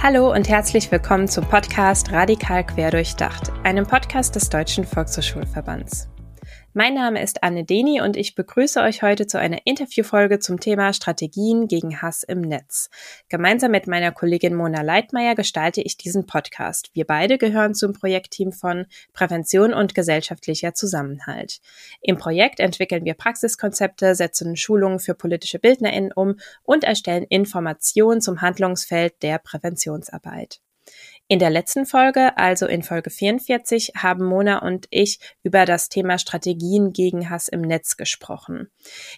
Hallo und herzlich willkommen zum Podcast Radikal Querdurchdacht, einem Podcast des Deutschen Volkshochschulverbands. Mein Name ist Anne Deni und ich begrüße euch heute zu einer Interviewfolge zum Thema Strategien gegen Hass im Netz. Gemeinsam mit meiner Kollegin Mona Leitmeier gestalte ich diesen Podcast. Wir beide gehören zum Projektteam von Prävention und gesellschaftlicher Zusammenhalt. Im Projekt entwickeln wir Praxiskonzepte, setzen Schulungen für politische BildnerInnen um und erstellen Informationen zum Handlungsfeld der Präventionsarbeit. In der letzten Folge, also in Folge 44, haben Mona und ich über das Thema Strategien gegen Hass im Netz gesprochen.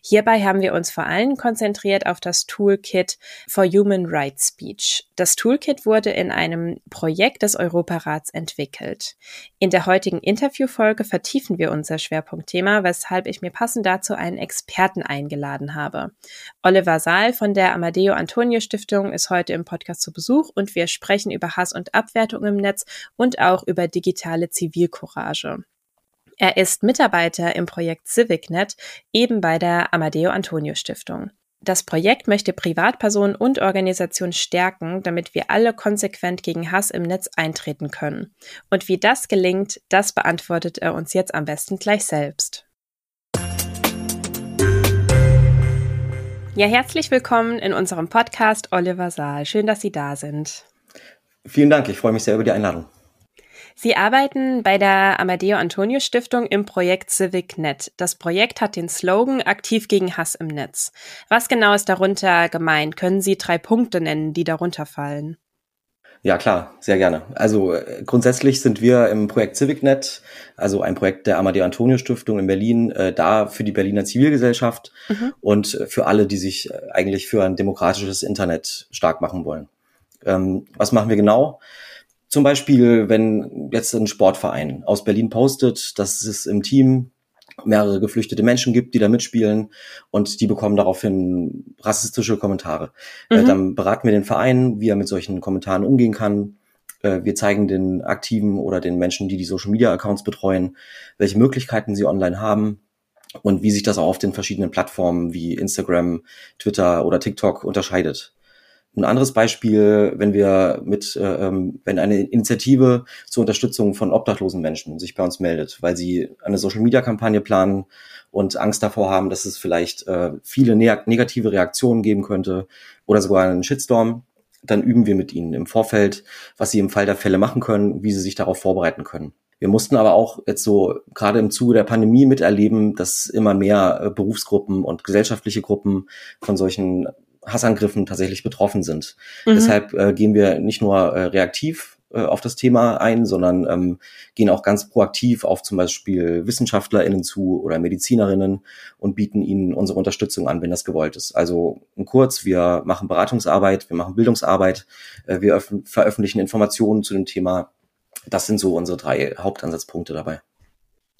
Hierbei haben wir uns vor allem konzentriert auf das Toolkit for Human Rights Speech. Das Toolkit wurde in einem Projekt des Europarats entwickelt. In der heutigen Interviewfolge vertiefen wir unser Schwerpunktthema, weshalb ich mir passend dazu einen Experten eingeladen habe. Oliver Saal von der Amadeo Antonio Stiftung ist heute im Podcast zu Besuch und wir sprechen über Hass und Abwertung im Netz und auch über digitale Zivilcourage. Er ist Mitarbeiter im Projekt CivicNet, eben bei der Amadeo Antonio Stiftung. Das Projekt möchte Privatpersonen und Organisationen stärken, damit wir alle konsequent gegen Hass im Netz eintreten können. Und wie das gelingt, das beantwortet er uns jetzt am besten gleich selbst. Ja, herzlich willkommen in unserem Podcast Oliver Saal. Schön, dass Sie da sind. Vielen Dank, ich freue mich sehr über die Einladung. Sie arbeiten bei der Amadeo Antonio Stiftung im Projekt CivicNet. Das Projekt hat den Slogan Aktiv gegen Hass im Netz. Was genau ist darunter gemeint? Können Sie drei Punkte nennen, die darunter fallen? Ja, klar, sehr gerne. Also äh, grundsätzlich sind wir im Projekt CivicNet, also ein Projekt der Amadeo Antonio Stiftung in Berlin, äh, da für die Berliner Zivilgesellschaft mhm. und für alle, die sich äh, eigentlich für ein demokratisches Internet stark machen wollen. Ähm, was machen wir genau? Zum Beispiel, wenn jetzt ein Sportverein aus Berlin postet, dass es im Team mehrere geflüchtete Menschen gibt, die da mitspielen und die bekommen daraufhin rassistische Kommentare. Äh, mhm. Äh, dann beraten wir den Verein, wie er mit solchen Kommentaren umgehen kann. Äh, wir zeigen den Aktiven oder den Menschen, die die Social Media Accounts betreuen, welche Möglichkeiten sie online haben und wie sich das auch auf den verschiedenen Plattformen wie Instagram, Twitter oder TikTok unterscheidet. Ein anderes Beispiel, wenn wir mit, äh, ähm, wenn eine Initiative zur Unterstützung von obdachlosen Menschen sich bei uns meldet, weil sie eine Social-Media-Kampagne planen und Angst davor haben, dass es vielleicht äh, viele ne negative Reaktionen geben könnte oder sogar einen Shitstorm, dann üben wir mit ihnen im Vorfeld, was sie im Fall der Fälle machen können, wie sie sich darauf vorbereiten können. Wir mussten aber auch jetzt so gerade im Zuge der Pandemie miterleben, dass immer mehr äh, Berufsgruppen und gesellschaftliche Gruppen von solchen Hassangriffen tatsächlich betroffen sind. Mhm. Deshalb äh, gehen wir nicht nur äh, reaktiv äh, auf das Thema ein, sondern ähm, gehen auch ganz proaktiv auf zum Beispiel WissenschaftlerInnen zu oder MedizinerInnen und bieten ihnen unsere Unterstützung an, wenn das gewollt ist. Also kurz, wir machen Beratungsarbeit, wir machen Bildungsarbeit, äh, wir veröffentlichen Informationen zu dem Thema. Das sind so unsere drei Hauptansatzpunkte dabei.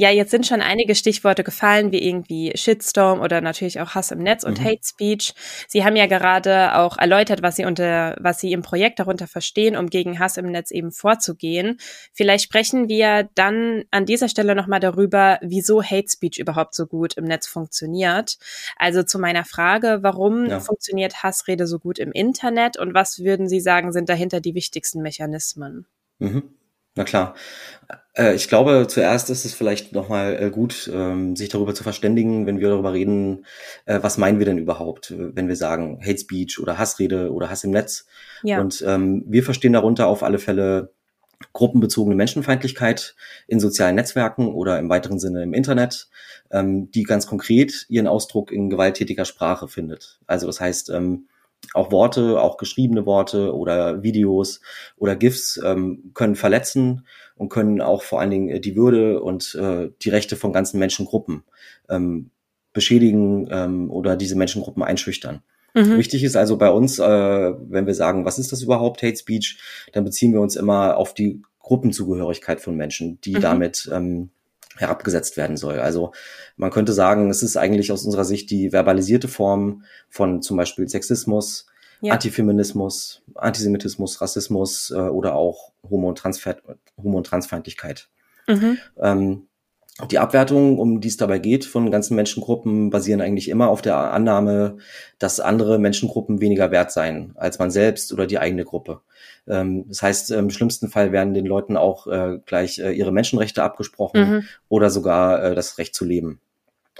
Ja, jetzt sind schon einige Stichworte gefallen, wie irgendwie Shitstorm oder natürlich auch Hass im Netz und mhm. Hate Speech. Sie haben ja gerade auch erläutert, was Sie unter, was Sie im Projekt darunter verstehen, um gegen Hass im Netz eben vorzugehen. Vielleicht sprechen wir dann an dieser Stelle nochmal darüber, wieso Hate Speech überhaupt so gut im Netz funktioniert. Also zu meiner Frage, warum ja. funktioniert Hassrede so gut im Internet und was würden Sie sagen, sind dahinter die wichtigsten Mechanismen? Mhm. Na klar. Äh, ich glaube, zuerst ist es vielleicht nochmal äh, gut, ähm, sich darüber zu verständigen, wenn wir darüber reden, äh, was meinen wir denn überhaupt, wenn wir sagen Hate Speech oder Hassrede oder Hass im Netz. Ja. Und ähm, wir verstehen darunter auf alle Fälle gruppenbezogene Menschenfeindlichkeit in sozialen Netzwerken oder im weiteren Sinne im Internet, ähm, die ganz konkret ihren Ausdruck in gewalttätiger Sprache findet. Also das heißt, ähm, auch Worte, auch geschriebene Worte oder Videos oder GIFs ähm, können verletzen und können auch vor allen Dingen äh, die Würde und äh, die Rechte von ganzen Menschengruppen ähm, beschädigen ähm, oder diese Menschengruppen einschüchtern. Mhm. Wichtig ist also bei uns, äh, wenn wir sagen, was ist das überhaupt, Hate Speech, dann beziehen wir uns immer auf die Gruppenzugehörigkeit von Menschen, die mhm. damit ähm, herabgesetzt werden soll. Also man könnte sagen, es ist eigentlich aus unserer Sicht die verbalisierte Form von zum Beispiel Sexismus, ja. Antifeminismus, Antisemitismus, Rassismus äh, oder auch Homo- und, Transfer Homo und Transfeindlichkeit. Mhm. Ähm, Die Abwertungen, um die es dabei geht, von ganzen Menschengruppen basieren eigentlich immer auf der Annahme, dass andere Menschengruppen weniger wert seien als man selbst oder die eigene Gruppe. Ähm, das heißt, im schlimmsten Fall werden den Leuten auch äh, gleich äh, ihre Menschenrechte abgesprochen mhm. oder sogar äh, das Recht zu leben.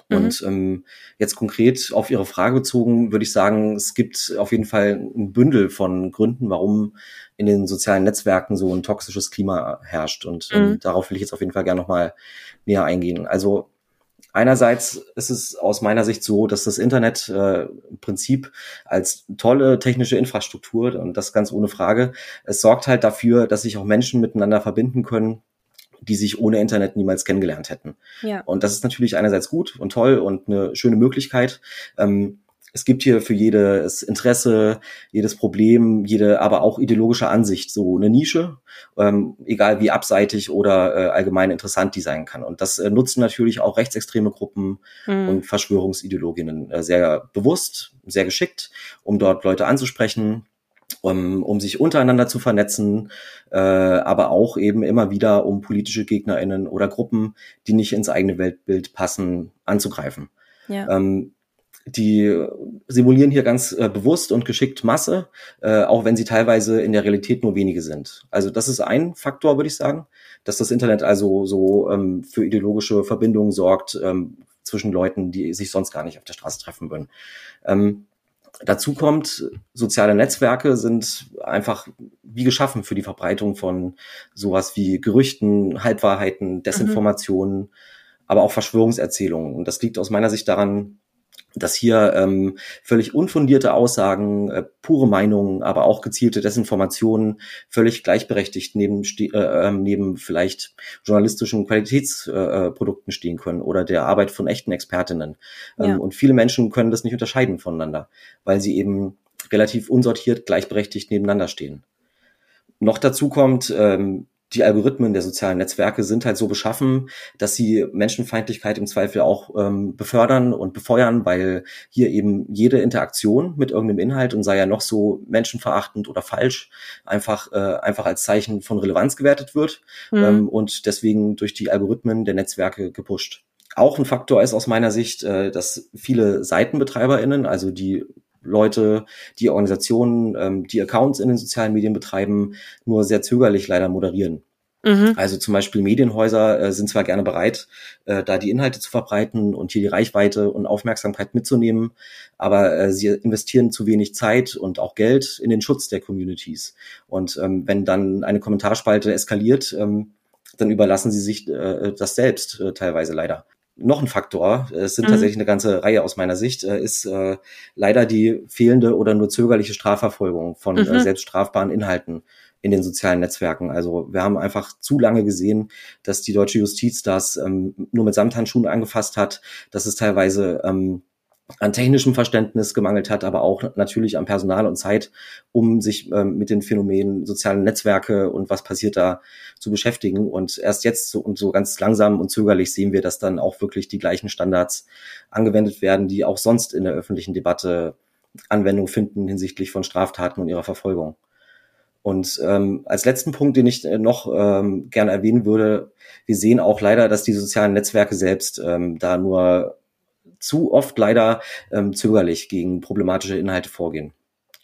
Mhm. Und ähm, jetzt konkret auf Ihre Frage bezogen, würde ich sagen, es gibt auf jeden Fall ein Bündel von Gründen, warum in den sozialen Netzwerken so ein toxisches Klima herrscht. Und ähm, mhm. darauf will ich jetzt auf jeden Fall gerne nochmal näher eingehen. Also Einerseits ist es aus meiner Sicht so, dass das Internet äh, im Prinzip als tolle technische Infrastruktur und das ganz ohne Frage, es sorgt halt dafür, dass sich auch Menschen miteinander verbinden können, die sich ohne Internet niemals kennengelernt hätten. Ja. Und das ist natürlich einerseits gut und toll und eine schöne Möglichkeit. Ähm, es gibt hier für jedes Interesse, jedes Problem, jede aber auch ideologische Ansicht so eine Nische, ähm, egal wie abseitig oder äh, allgemein interessant die sein kann. Und das äh, nutzen natürlich auch rechtsextreme Gruppen mhm. und Verschwörungsideologinnen äh, sehr bewusst, sehr geschickt, um dort Leute anzusprechen, um, um sich untereinander zu vernetzen, äh, aber auch eben immer wieder, um politische GegnerInnen oder Gruppen, die nicht ins eigene Weltbild passen, anzugreifen. Ja. Ähm, die simulieren hier ganz äh, bewusst und geschickt Masse, äh, auch wenn sie teilweise in der Realität nur wenige sind. Also das ist ein Faktor, würde ich sagen, dass das Internet also so ähm, für ideologische Verbindungen sorgt ähm, zwischen Leuten, die sich sonst gar nicht auf der Straße treffen würden. Ähm, Dazu kommt, soziale Netzwerke sind einfach wie geschaffen für die Verbreitung von sowas wie Gerüchten, Halbwahrheiten, Desinformationen, mhm. aber auch Verschwörungserzählungen. Und das liegt aus meiner Sicht daran, dass hier ähm, völlig unfundierte Aussagen, äh, pure Meinungen, aber auch gezielte Desinformationen völlig gleichberechtigt neben, äh, äh, neben vielleicht journalistischen Qualitätsprodukten äh, stehen können oder der Arbeit von echten Expertinnen. Ähm, ja. Und viele Menschen können das nicht unterscheiden voneinander, weil sie eben relativ unsortiert gleichberechtigt nebeneinander stehen. Noch dazu kommt, ähm, die Algorithmen der sozialen Netzwerke sind halt so beschaffen, dass sie Menschenfeindlichkeit im Zweifel auch ähm, befördern und befeuern, weil hier eben jede Interaktion mit irgendeinem Inhalt und sei ja noch so menschenverachtend oder falsch einfach äh, einfach als Zeichen von Relevanz gewertet wird mhm. ähm, und deswegen durch die Algorithmen der Netzwerke gepusht. Auch ein Faktor ist aus meiner Sicht, äh, dass viele SeitenbetreiberInnen, also die Leute, die Organisationen, ähm, die Accounts in den sozialen Medien betreiben, nur sehr zögerlich leider moderieren. Mhm. Also zum Beispiel Medienhäuser äh, sind zwar gerne bereit, äh, da die Inhalte zu verbreiten und hier die Reichweite und Aufmerksamkeit mitzunehmen, aber äh, sie investieren zu wenig Zeit und auch Geld in den Schutz der Communities. Und ähm, wenn dann eine Kommentarspalte eskaliert, ähm, dann überlassen sie sich äh, das selbst äh, teilweise leider noch ein Faktor, es sind mhm. tatsächlich eine ganze Reihe aus meiner Sicht, äh, ist äh, leider die fehlende oder nur zögerliche Strafverfolgung von äh, mhm. äh, selbst strafbaren Inhalten in den sozialen Netzwerken. Also wir haben einfach zu lange gesehen, dass die deutsche Justiz das ähm, nur mit Samthandschuhen angefasst hat, dass es teilweise ähm, an technischem Verständnis gemangelt hat, aber auch natürlich an Personal und Zeit, um sich ähm, mit den Phänomenen sozialen Netzwerke und was passiert da zu beschäftigen. Und erst jetzt so, und so ganz langsam und zögerlich sehen wir, dass dann auch wirklich die gleichen Standards angewendet werden, die auch sonst in der öffentlichen Debatte Anwendung finden hinsichtlich von Straftaten und ihrer Verfolgung. Und ähm, als letzten Punkt, den ich äh, noch ähm, gerne erwähnen würde, wir sehen auch leider, dass die sozialen Netzwerke selbst ähm, da nur zu oft leider ähm, zögerlich gegen problematische Inhalte vorgehen.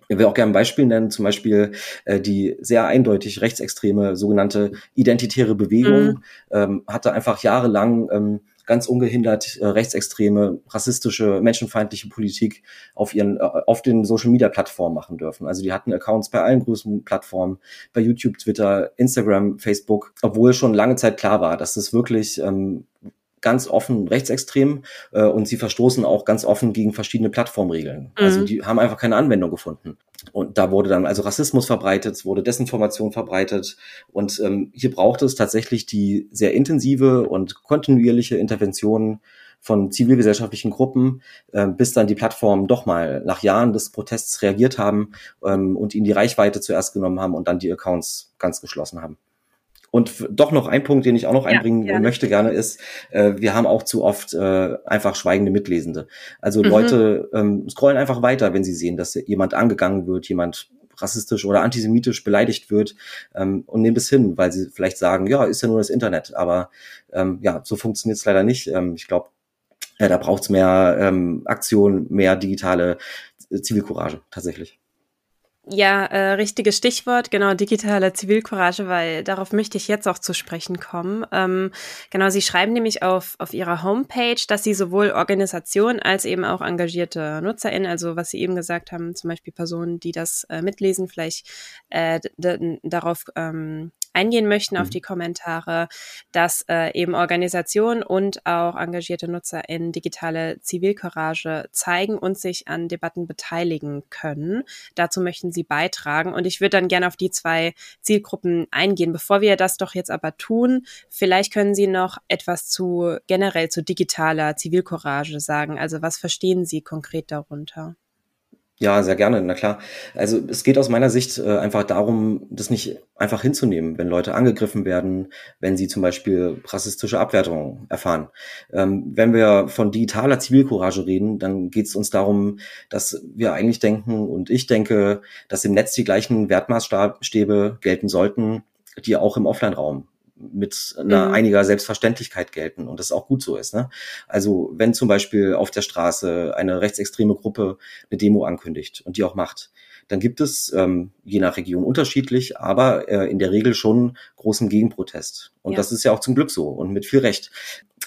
Ich will auch gerne ein Beispiel nennen, zum Beispiel äh, die sehr eindeutig rechtsextreme sogenannte identitäre Bewegung mhm. ähm, hatte einfach jahrelang ähm, ganz ungehindert äh, rechtsextreme, rassistische, menschenfeindliche Politik auf ihren, äh, auf den Social Media Plattformen machen dürfen. Also die hatten Accounts bei allen größten Plattformen, bei YouTube, Twitter, Instagram, Facebook, obwohl schon lange Zeit klar war, dass das wirklich ähm, ganz offen rechtsextrem äh, und sie verstoßen auch ganz offen gegen verschiedene Plattformregeln. Also mhm. Also die haben einfach keine Anwendung gefunden. Und da wurde dann also Rassismus verbreitet, wurde Desinformation verbreitet. Und ähm, hier braucht es tatsächlich die sehr intensive und kontinuierliche Intervention von zivilgesellschaftlichen Gruppen, äh, bis dann die Plattformen doch mal nach Jahren des Protests reagiert haben ähm, und ihnen die Reichweite zuerst genommen haben und dann die Accounts ganz geschlossen haben. Und doch noch ein Punkt, den ich auch noch einbringen ja, möchte gerne, ist, äh, wir haben auch zu oft äh, einfach schweigende Mitlesende. Also mhm. Leute ähm, scrollen einfach weiter, wenn sie sehen, dass jemand angegangen wird, jemand rassistisch oder antisemitisch beleidigt wird ähm, und nehmen das hin, weil sie vielleicht sagen, ja, ist ja nur das Internet. Aber ähm, ja, so funktioniert es leider nicht. Ähm, ich glaube, ja, da braucht es mehr ähm, Aktion, mehr digitale Zivilcourage tatsächlich. Ja, äh, richtiges Stichwort, genau, digitale Zivilcourage, weil darauf möchte ich jetzt auch zu sprechen kommen. Ähm, genau, Sie schreiben nämlich auf, auf Ihrer Homepage, dass Sie sowohl Organisationen als eben auch engagierte NutzerInnen, also was Sie eben gesagt haben, zum Beispiel Personen, die das äh, mitlesen, vielleicht äh, darauf ähm, eingehen möchten, auf mhm. die Kommentare, dass äh, eben Organisationen und auch engagierte Nutzer in digitale Zivilcourage zeigen und sich an Debatten beteiligen können. Dazu möchten sie beitragen. Und ich würde dann gerne auf die zwei Zielgruppen eingehen. Bevor wir das doch jetzt aber tun, vielleicht können Sie noch etwas zu generell zu digitaler Zivilcourage sagen. Also was verstehen Sie konkret darunter? Ja, sehr gerne, na klar. Also es geht aus meiner Sicht äh, einfach darum, das nicht einfach hinzunehmen, wenn Leute angegriffen werden, wenn sie zum Beispiel rassistische Abwertungen erfahren. Ähm, wenn wir von digitaler Zivilcourage reden, dann geht es uns darum, dass wir eigentlich denken und ich denke, dass im Netz die gleichen Wertmaßstäbe gelten sollten, die auch im Offline-Raum mit einer mhm. einiger Selbstverständlichkeit gelten und das auch gut so ist. Ne? Also wenn zum Beispiel auf der Straße eine rechtsextreme Gruppe eine Demo ankündigt und die auch macht, dann gibt es ähm, je nach Region unterschiedlich, aber äh, in der Regel schon großen Gegenprotest. Und ja. das ist ja auch zum Glück so und mit viel Recht.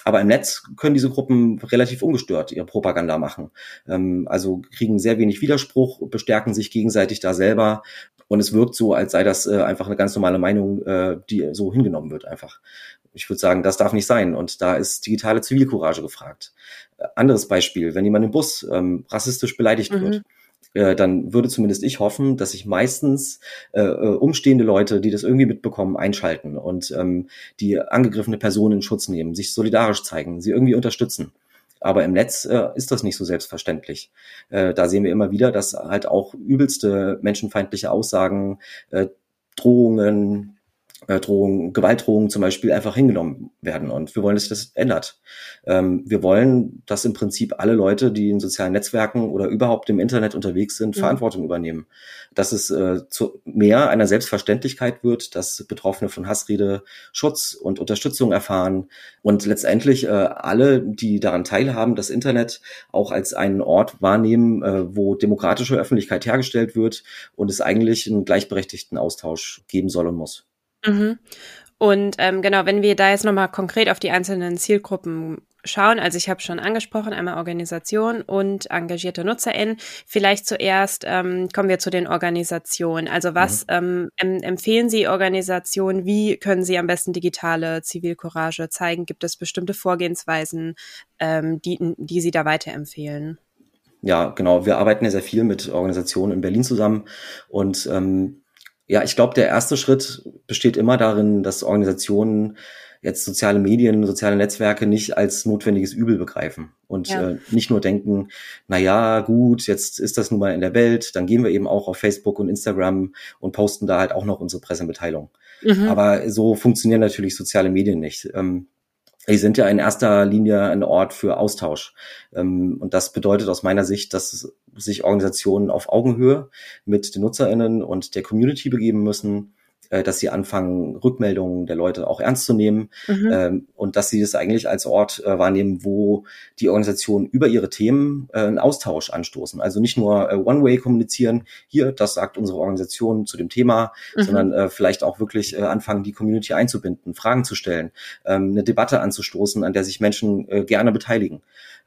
Aber im Netz können diese Gruppen relativ ungestört ihre Propaganda machen. Ähm, also kriegen sehr wenig Widerspruch, bestärken sich gegenseitig da selber und es wirkt so, als sei das äh, einfach eine ganz normale Meinung, äh, die so hingenommen wird einfach. Ich würde sagen, das darf nicht sein. Und da ist digitale Zivilcourage gefragt. Äh, anderes Beispiel, wenn jemand im Bus ähm, rassistisch beleidigt mhm. wird, äh, dann würde zumindest ich hoffen, dass sich meistens äh, äh, umstehende Leute, die das irgendwie mitbekommen, einschalten und ähm, die angegriffene Person in Schutz nehmen, sich solidarisch zeigen, sie irgendwie unterstützen. Aber im Netz äh, ist das nicht so selbstverständlich. Äh, da sehen wir immer wieder, dass halt auch übelste menschenfeindliche Aussagen, äh, Drohungen, Drohungen, Gewaltdrohungen zum Beispiel einfach hingenommen werden. Und wir wollen, dass sich das ändert. Ähm, wir wollen, dass im Prinzip alle Leute, die in sozialen Netzwerken oder überhaupt im Internet unterwegs sind, mhm. Verantwortung übernehmen. Dass es äh, zu mehr einer Selbstverständlichkeit wird, dass Betroffene von Hassrede Schutz und Unterstützung erfahren und letztendlich äh, alle, die daran teilhaben, das Internet auch als einen Ort wahrnehmen, äh, wo demokratische Öffentlichkeit hergestellt wird und es eigentlich einen gleichberechtigten Austausch geben soll und muss. Mhm. Und ähm, genau, wenn wir da jetzt nochmal konkret auf die einzelnen Zielgruppen schauen, also ich habe schon angesprochen, einmal Organisation und engagierte NutzerInnen. Vielleicht zuerst ähm, kommen wir zu den Organisationen. Also was mhm. ähm, empfehlen Sie Organisationen? Wie können sie am besten digitale Zivilcourage zeigen? Gibt es bestimmte Vorgehensweisen, ähm, die, die Sie da weiterempfehlen? Ja, genau. Wir arbeiten ja sehr viel mit Organisationen in Berlin zusammen und ähm, ja, ich glaube, der erste Schritt besteht immer darin, dass Organisationen jetzt soziale Medien, soziale Netzwerke nicht als notwendiges Übel begreifen und ja. äh, nicht nur denken, na ja, gut, jetzt ist das nun mal in der Welt, dann gehen wir eben auch auf Facebook und Instagram und posten da halt auch noch unsere Pressemitteilung. Mhm. Aber so funktionieren natürlich soziale Medien nicht. Ähm, die sind ja in erster Linie ein Ort für Austausch. Ähm, und das bedeutet aus meiner Sicht, dass sich Organisationen auf Augenhöhe mit den NutzerInnen und der Community begeben müssen äh, dass sie anfangen, Rückmeldungen der Leute auch ernst zu nehmen mhm. ähm, und dass sie das eigentlich als Ort äh, wahrnehmen, wo die Organisationen über ihre Themen äh, einen Austausch anstoßen. Also nicht nur äh, One-Way kommunizieren, hier, das sagt unsere Organisation zu dem Thema, mhm. sondern äh, vielleicht auch wirklich äh, anfangen, die Community einzubinden, Fragen zu stellen, ähm, eine Debatte anzustoßen, an der sich Menschen äh, gerne beteiligen.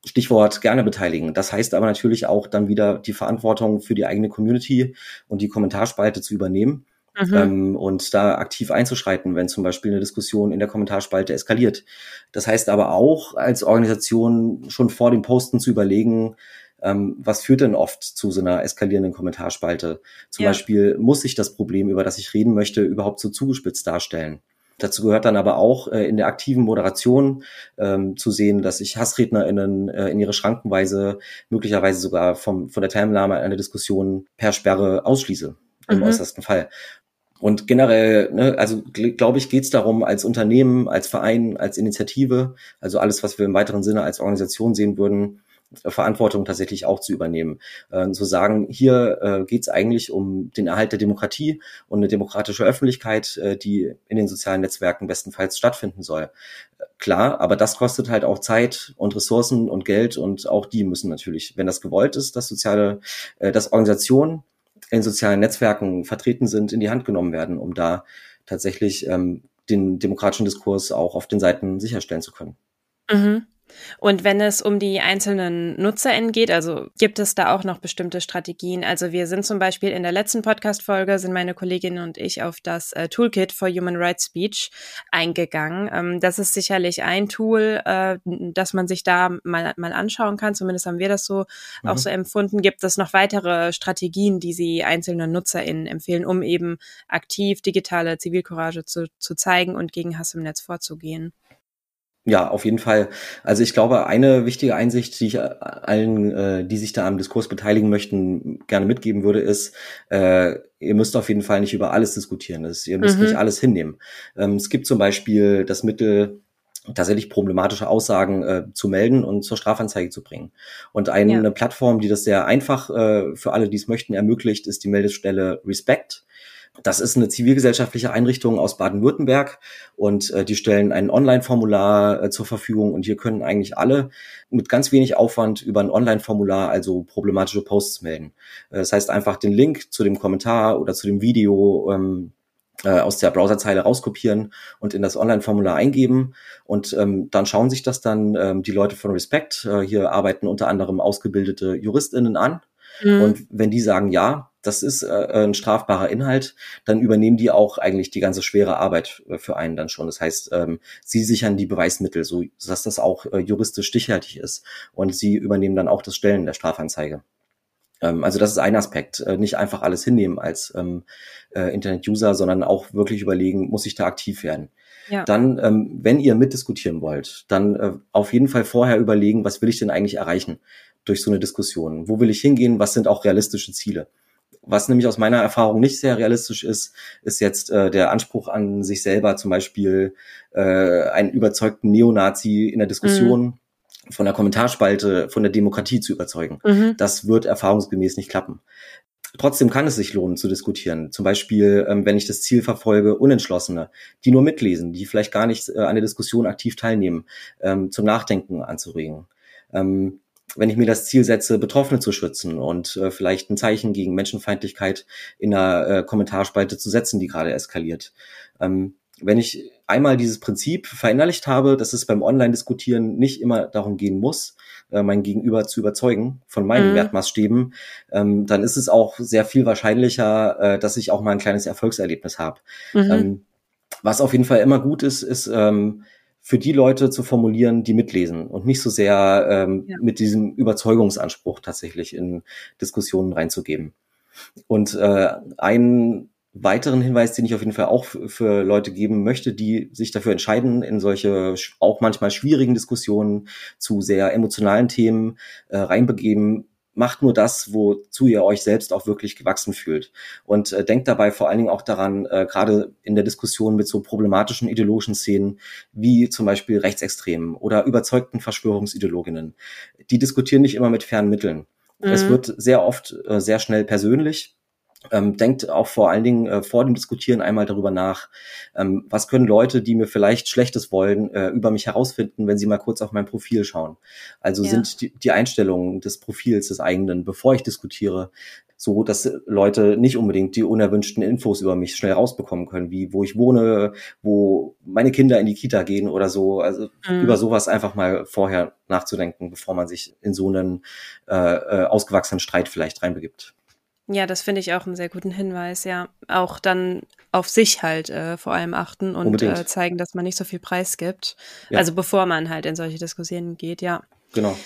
Stichwort gerne beteiligen. Das heißt aber natürlich auch dann wieder die Verantwortung für die eigene Community und die Kommentarspalte zu übernehmen Mhm. Ähm, und da aktiv einzuschreiten, wenn zum Beispiel eine Diskussion in der Kommentarspalte eskaliert. Das heißt aber auch, als Organisation schon vor dem Posten zu überlegen, ähm, was führt denn oft zu so einer eskalierenden Kommentarspalte? Zum ja. Beispiel muss sich das Problem, über das ich reden möchte, überhaupt so zugespitzt darstellen. Dazu gehört dann aber auch äh, in der aktiven Moderation ähm, zu sehen, dass ich HassrednerInnen äh, in ihre Schrankenweise möglicherweise sogar vom, von der Teilnahme einer Diskussion per Sperre ausschließe, im mhm. äußersten Fall. Und generell, ne, also glaube ich, geht es darum, als Unternehmen, als Verein, als Initiative, also alles, was wir im weiteren Sinne als Organisation sehen würden, Verantwortung tatsächlich auch zu übernehmen. Äh, zu sagen, hier äh, geht es eigentlich um den Erhalt der Demokratie und eine demokratische Öffentlichkeit, äh, die in den sozialen Netzwerken bestenfalls stattfinden soll. Klar, aber das kostet halt auch Zeit und Ressourcen und Geld und auch die müssen natürlich, wenn das gewollt ist, dass soziale, äh, dass Organisationen in sozialen Netzwerken vertreten sind, in die Hand genommen werden, um da tatsächlich ähm, den demokratischen Diskurs auch auf den Seiten sicherstellen zu können. Mhm. Und wenn es um die einzelnen NutzerInnen geht, also gibt es da auch noch bestimmte Strategien? Also wir sind zum Beispiel in der letzten Podcast-Folge, sind meine Kollegin und ich auf das äh, Toolkit for Human Rights Speech eingegangen. Ähm, das ist sicherlich ein Tool, äh, das man sich da mal, mal anschauen kann. Zumindest haben wir das so mhm. auch so empfunden. Gibt es noch weitere Strategien, die Sie einzelnen NutzerInnen empfehlen, um eben aktiv digitale Zivilcourage zu, zu zeigen und gegen Hass im Netz vorzugehen? Ja, auf jeden Fall. Also ich glaube, eine wichtige Einsicht, die ich allen, äh, die sich da am Diskurs beteiligen möchten, gerne mitgeben würde, ist, äh, ihr müsst auf jeden Fall nicht über alles diskutieren. Das, ihr müsst mhm. nicht alles hinnehmen. Ähm, es gibt zum Beispiel das Mittel, tatsächlich problematische Aussagen äh, zu melden und zur Strafanzeige zu bringen. Und eine ja. Plattform, die das sehr einfach äh, für alle, die es möchten, ermöglicht, ist die Meldestelle Respect. Das ist eine zivilgesellschaftliche Einrichtung aus Baden-Württemberg und äh, die stellen ein Online-Formular äh, zur Verfügung und hier können eigentlich alle mit ganz wenig Aufwand über ein Online-Formular also problematische Posts melden. Äh, das heißt einfach den Link zu dem Kommentar oder zu dem Video ähm, äh, aus der Browserzeile rauskopieren und in das Online-Formular eingeben und ähm, dann schauen sich das dann ähm, die Leute von Respect. Äh, hier arbeiten unter anderem ausgebildete JuristInnen an Mhm. Und wenn die sagen, ja, das ist äh, ein strafbarer Inhalt, dann übernehmen die auch eigentlich die ganze schwere Arbeit äh, für einen dann schon. Das heißt, ähm, sie sichern die Beweismittel, so dass das auch äh, juristisch stichhaltig ist. Und sie übernehmen dann auch das Stellen der Strafanzeige. Ähm, also das ist ein Aspekt. Äh, nicht einfach alles hinnehmen als ähm, äh, Internet-User, sondern auch wirklich überlegen, muss ich da aktiv werden. Ja. Dann, ähm, wenn ihr mitdiskutieren wollt, dann äh, auf jeden Fall vorher überlegen, was will ich denn eigentlich erreichen? durch so eine Diskussion. Wo will ich hingehen? Was sind auch realistische Ziele? Was nämlich aus meiner Erfahrung nicht sehr realistisch ist, ist jetzt äh, der Anspruch an sich selber, zum Beispiel äh, einen überzeugten Neonazi in der Diskussion mhm von der Kommentarspalte, von der Demokratie zu überzeugen. Mhm. Das wird erfahrungsgemäß nicht klappen. Trotzdem kann es sich lohnen zu diskutieren. Zum Beispiel, ähm, wenn ich das Ziel verfolge, Unentschlossene, die nur mitlesen, die vielleicht gar nicht äh, an der Diskussion aktiv teilnehmen, ähm, zum Nachdenken anzuregen. Ähm, wenn ich mir das Ziel setze, Betroffene zu schützen und äh, vielleicht ein Zeichen gegen Menschenfeindlichkeit in der äh, Kommentarspalte zu setzen, die gerade eskaliert. Ähm, wenn ich einmal dieses Prinzip verinnerlicht habe, dass es beim Online-Diskutieren nicht immer darum gehen muss, äh, mein Gegenüber zu überzeugen von meinen mhm. Wertmaßstäben, ähm, dann ist es auch sehr viel wahrscheinlicher, äh, dass ich auch mal ein kleines Erfolgserlebnis habe. Mhm. Ähm, was auf jeden Fall immer gut ist, ist ähm, für die Leute zu formulieren, die mitlesen und nicht so sehr ähm, ja. mit diesem Überzeugungsanspruch tatsächlich in Diskussionen reinzugeben. Und äh, einen weiteren Hinweis, den ich auf jeden Fall auch für Leute geben möchte, die sich dafür entscheiden, in solche auch manchmal schwierigen Diskussionen zu sehr emotionalen Themen äh, reinbegeben, macht nur das, wozu ihr euch selbst auch wirklich gewachsen fühlt. Und äh, denkt dabei vor allen Dingen auch daran, äh, gerade in der Diskussion mit so problematischen ideologischen Szenen wie zum Beispiel Rechtsextremen oder überzeugten Verschwörungsideologinnen. Die diskutieren nicht immer mit fairen Mitteln. Mhm. Es wird sehr oft äh, sehr schnell persönlich ähm, denkt auch vor allen Dingen äh, vor dem Diskutieren einmal darüber nach, ähm, was können Leute, die mir vielleicht Schlechtes wollen, äh, über mich herausfinden, wenn sie mal kurz auf mein Profil schauen. Also ja. sind die, die Einstellungen des Profils des eigenen, bevor ich diskutiere, so, dass Leute nicht unbedingt die unerwünschten Infos über mich schnell rausbekommen können, wie wo ich wohne, wo meine Kinder in die Kita gehen oder so. Also mhm. über sowas einfach mal vorher nachzudenken, bevor man sich in so einen äh, äh, ausgewachsenen Streit vielleicht reinbegibt. Ja, das finde ich auch einen sehr guten Hinweis, ja. Auch dann auf sich halt äh, vor allem achten und äh, zeigen, dass man nicht so viel Preis gibt. Ja. Also bevor man halt in solche Diskussionen geht, ja. Genau.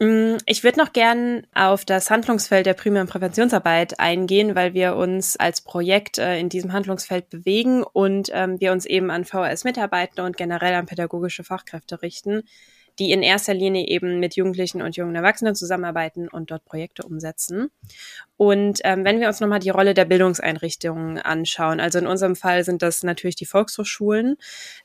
Mm, ich würde noch gern auf das Handlungsfeld der primären Präventionsarbeit eingehen, weil wir uns als Projekt äh, in diesem Handlungsfeld bewegen und ähm, wir uns eben an VHS-Mitarbeitende und generell an pädagogische Fachkräfte richten. Die in erster Linie eben mit Jugendlichen und jungen Erwachsenen zusammenarbeiten und dort Projekte umsetzen. Und ähm, wenn wir uns nochmal die Rolle der Bildungseinrichtungen anschauen, also in unserem Fall sind das natürlich die Volkshochschulen.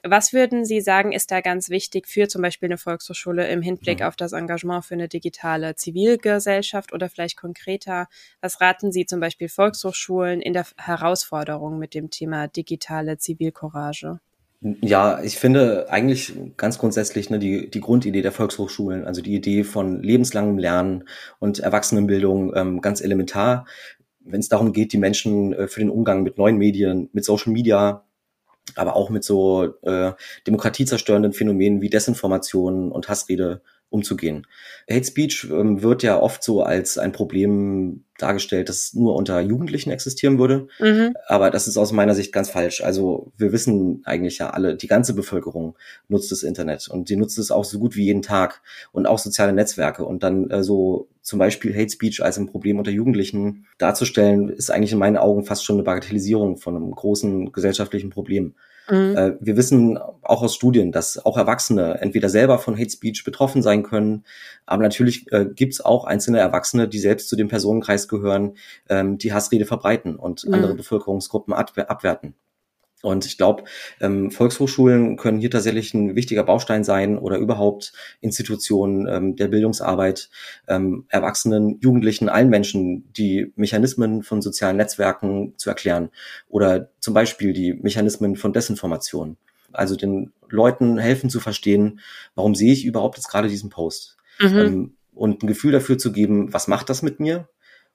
Was würden Sie sagen, ist da ganz wichtig für zum Beispiel eine Volkshochschule im Hinblick auf das Engagement für eine digitale Zivilgesellschaft oder vielleicht konkreter, was raten Sie zum Beispiel Volkshochschulen in der Herausforderung mit dem Thema digitale Zivilcourage? Ja, ich finde eigentlich ganz grundsätzlich ne, die, die Grundidee der Volkshochschulen, also die Idee von lebenslangem Lernen und Erwachsenenbildung ähm, ganz elementar, wenn es darum geht, die Menschen äh, für den Umgang mit neuen Medien, mit Social Media, aber auch mit so äh, demokratiezerstörenden Phänomenen wie Desinformation und Hassrede umzugehen. Hate Speech ähm, wird ja oft so als ein Problem dargestellt, das nur unter Jugendlichen existieren würde. Mhm. Aber das ist aus meiner Sicht ganz falsch. Also wir wissen eigentlich ja alle, die ganze Bevölkerung nutzt das Internet und sie nutzt es auch so gut wie jeden Tag und auch soziale Netzwerke. Und dann äh, so zum Beispiel Hate Speech als ein Problem unter Jugendlichen darzustellen, ist eigentlich in meinen Augen fast schon eine Bagatellisierung von einem großen gesellschaftlichen Problem. Mhm. Äh, wir wissen auch aus Studien, dass auch Erwachsene entweder selber von Hate Speech betroffen sein können, aber natürlich äh, gibt es auch einzelne Erwachsene, die selbst zu dem Personenkreis gehören, ähm, die Hassrede verbreiten und mhm. andere Bevölkerungsgruppen abwerten. Und ich glaube, ähm, Volkshochschulen können hier tatsächlich ein wichtiger Baustein sein oder überhaupt Institutionen ähm, der Bildungsarbeit, ähm, Erwachsenen, Jugendlichen, allen Menschen die Mechanismen von sozialen Netzwerken zu erklären oder zum Beispiel die Mechanismen von Desinformation. Also den Leuten helfen zu verstehen, warum sehe ich überhaupt jetzt gerade diesen Post. Mhm. Ähm, und ein Gefühl dafür zu geben, was macht das mit mir?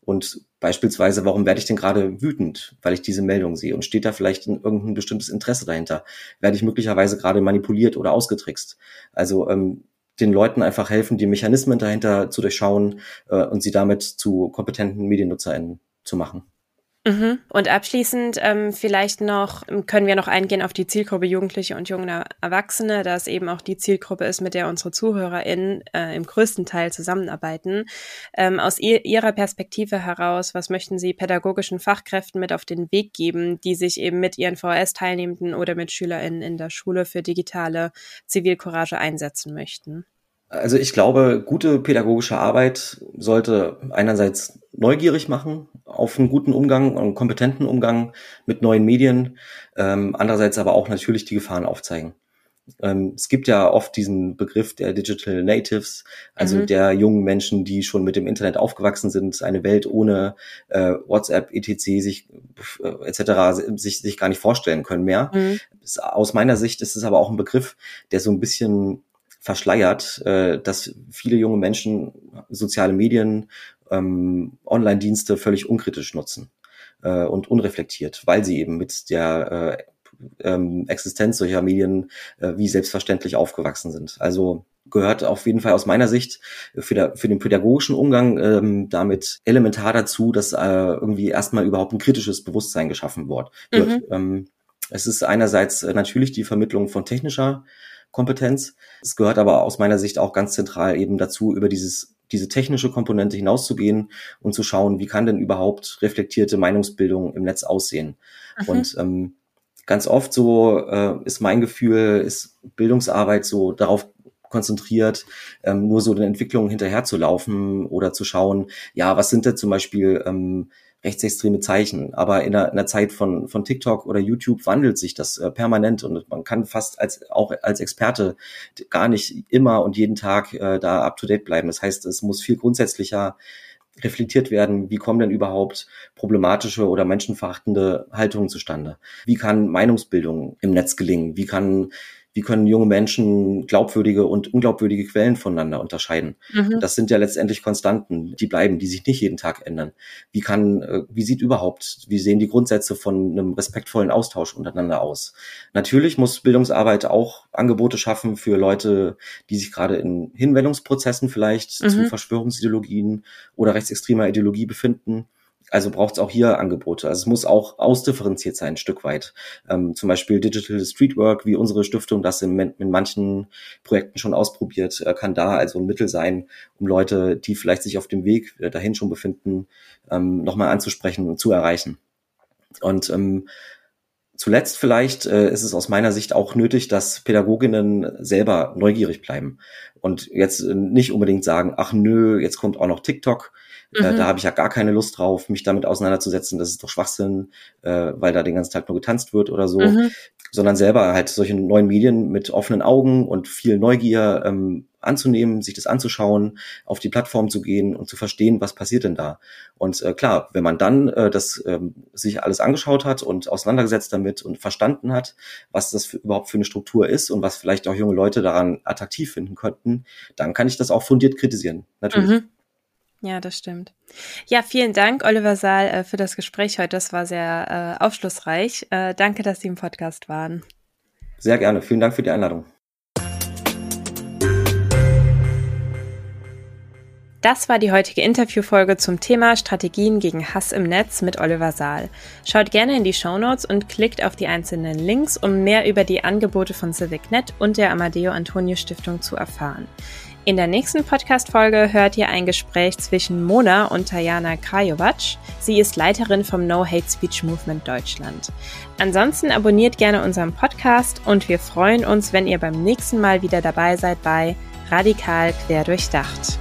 Und beispielsweise, warum werde ich denn gerade wütend, weil ich diese Meldung sehe? Und steht da vielleicht ein, irgendein bestimmtes Interesse dahinter? Werde ich möglicherweise gerade manipuliert oder ausgetrickst? Also ähm, den Leuten einfach helfen, die Mechanismen dahinter zu durchschauen äh, und sie damit zu kompetenten MediennutzerInnen zu machen. Mhm. Und abschließend ähm, vielleicht noch, können wir noch eingehen auf die Zielgruppe Jugendliche und junge Erwachsene, da es eben auch die Zielgruppe ist, mit der unsere ZuhörerInnen äh, im größten Teil zusammenarbeiten. Ähm, aus ihr, Ihrer Perspektive heraus, was möchten Sie pädagogischen Fachkräften mit auf den Weg geben, die sich eben mit ihren VHS-Teilnehmenden oder mit SchülerInnen in der Schule für digitale Zivilcourage einsetzen möchten? Also ich glaube, gute pädagogische Arbeit sollte einerseits neugierig machen auf einen guten Umgang, einen kompetenten Umgang mit neuen Medien, ähm, andererseits aber auch natürlich die Gefahren aufzeigen. Ähm, es gibt ja oft diesen Begriff der Digital Natives, also mhm. der jungen Menschen, die schon mit dem Internet aufgewachsen sind, eine Welt ohne äh, WhatsApp, etc. sich äh, etc. sich sich gar nicht vorstellen können mehr. Mhm. Aus meiner Sicht ist es aber auch ein Begriff, der so ein bisschen verschleiert, äh, dass viele junge Menschen soziale Medien, ähm, Online-Dienste völlig unkritisch nutzen äh, und unreflektiert, weil sie eben mit der äh, ähm, Existenz solcher Medien äh, wie selbstverständlich aufgewachsen sind. Also gehört auf jeden Fall aus meiner Sicht für, der, für den pädagogischen Umgang ähm, damit elementar dazu, dass äh, irgendwie erstmal überhaupt ein kritisches Bewusstsein geschaffen wird. Mhm. Ähm, es ist einerseits äh, natürlich die Vermittlung von technischer Kompetenz. Es gehört aber aus meiner Sicht auch ganz zentral eben dazu, über dieses diese technische Komponente hinauszugehen und zu schauen, wie kann denn überhaupt reflektierte Meinungsbildung im Netz aussehen. Mhm. Und ähm, ganz oft so äh, ist mein Gefühl, ist Bildungsarbeit so darauf konzentriert, ähm, nur so den Entwicklungen hinterherzulaufen oder zu schauen, ja, was sind denn zum Beispiel ähm, rechtsextreme Zeichen. Aber in einer, in einer Zeit von, von TikTok oder YouTube wandelt sich das äh, permanent und man kann fast als auch als Experte gar nicht immer und jeden Tag äh, da up to date bleiben. Das heißt, es muss viel grundsätzlicher reflektiert werden, wie kommen denn überhaupt problematische oder menschenverachtende Haltungen zustande? Wie kann Meinungsbildung im Netz gelingen? Wie kann wie können junge Menschen glaubwürdige und unglaubwürdige Quellen voneinander unterscheiden. Mhm. Das sind ja letztendlich Konstanten, die bleiben, die sich nicht jeden Tag ändern. Wie kann, äh, wie sieht überhaupt, wie sehen die Grundsätze von einem respektvollen Austausch untereinander aus? Natürlich muss Bildungsarbeit auch Angebote schaffen für Leute, die sich gerade in Hinwendungsprozessen vielleicht mhm. zu Verschwörungsideologien oder rechtsextremer Ideologie befinden also braucht es auch hier Angebote. Also es muss auch ausdifferenziert sein, ein Stück weit. Ähm, zum Beispiel Digital Streetwork, wie unsere Stiftung das in, in manchen Projekten schon ausprobiert, äh, kann da also ein Mittel sein, um Leute, die vielleicht sich auf dem Weg äh, dahin schon befinden, ähm, nochmal anzusprechen und zu erreichen. Und ähm, zuletzt vielleicht äh, ist es aus meiner Sicht auch nötig, dass Pädagoginnen selber neugierig bleiben und jetzt äh, nicht unbedingt sagen, ach nö, jetzt kommt auch noch TikTok. Äh, mhm. da habe ich ja gar keine Lust drauf, mich damit auseinanderzusetzen. Das ist doch Schwachsinn, äh, weil da den ganzen Tag nur getanzt wird oder so. Mhm. Sondern selber halt solche neuen Medien mit offenen Augen und viel Neugier ähm, anzunehmen, sich das anzuschauen, auf die Plattform zu gehen und zu verstehen, was passiert denn da. Und äh, klar, wenn man dann äh, das ähm, sich alles angeschaut hat und auseinandergesetzt damit und verstanden hat, was das für, überhaupt für eine Struktur ist und was vielleicht auch junge Leute daran attraktiv finden könnten, dann kann ich das auch fundiert kritisieren. Natürlich. Mhm. Ja, das stimmt. Ja, vielen Dank, Oliver Saal, äh, für das Gespräch heute. Das war sehr äh, aufschlussreich. Äh, danke, dass Sie im Podcast waren. Sehr gerne. Vielen Dank für die Einladung. Das war die heutige Interviewfolge zum Thema Strategien gegen Hass im Netz mit Oliver Saal. Schaut gerne in die Show Notes und klickt auf die einzelnen Links, um mehr über die Angebote von CivicNet und der Amadeo Antonio Stiftung zu erfahren. In der nächsten Podcast-Folge hört ihr ein Gespräch zwischen Mona und Tajana Krajovac. Sie ist Leiterin vom No Hate Speech Movement Deutschland. Ansonsten abonniert gerne unseren Podcast und wir freuen uns, wenn ihr beim nächsten Mal wieder dabei seid bei Radikal quer durchdacht.